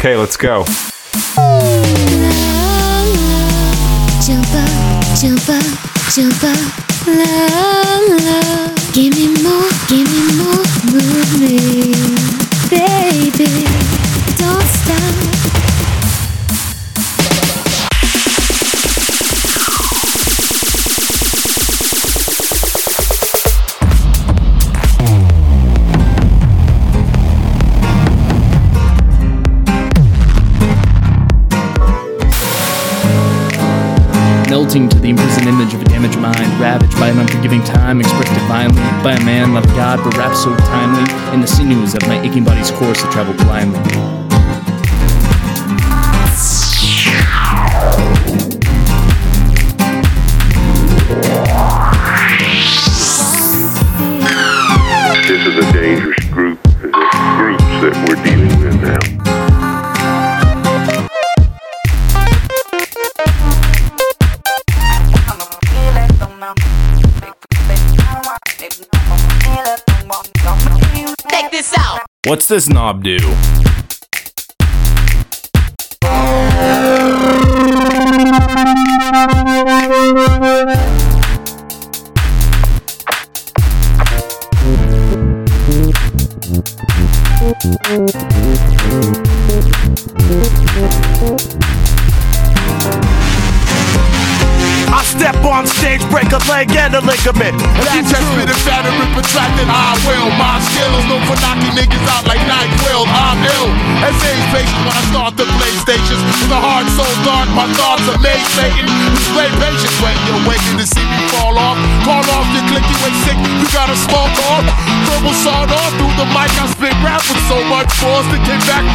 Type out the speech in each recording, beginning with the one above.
Okay, let's go. Jump up, jump up, jump up. Give me more, give me more, melting to the imprisoned image of a damaged mind, ravaged by an unforgiving time, expressed divinely by a man loved God, but wrapped so timely in the sinews of my aching body's course to travel blindly. This is a dangerous What's this knob do? Step on stage, break a leg and a ligament. That test me the fatter and protracted, I will. My skill is known for knocking niggas out like night will. I'm ill. As age patient when I start the playstations. With a heart so dark, my thoughts are made Satan. Display patience when you're waiting to see me fall off. Call off your click, you ain't sick, you got a small off. Verbal sawed off through the mic, I spit rap with so much force that came back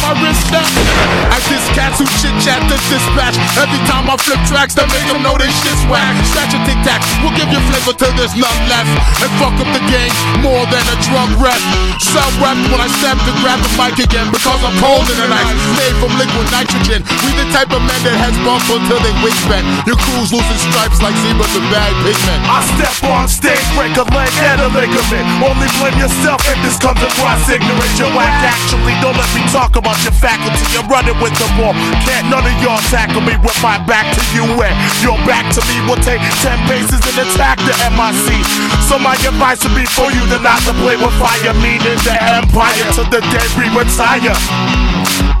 my wrist. At this cats who chit chat the dispatch. Every time I flip tracks, that make them know they shit's whack. Scratch a tic tac, we'll give you flavor till there's none left. And fuck up the game more than a drug rep. Self rep when I step to grab the mic again because I'm cold in the night. Made from liquid nitrogen. We the type of men that has bump until they wingspan. Your crew's losing stripes like zebras and bad pigment. I step on stage, break a leg and a ligament. Only blame yourself if this comes across ignorant. You're actually. Don't let me talk about your faculty. You're running with the ball. Can't none of y'all tackle me with my back to you and your back to me will take 10 paces and attack MIC. So my advice would be for you to not to play with fire, meaning the empire to the day we retire.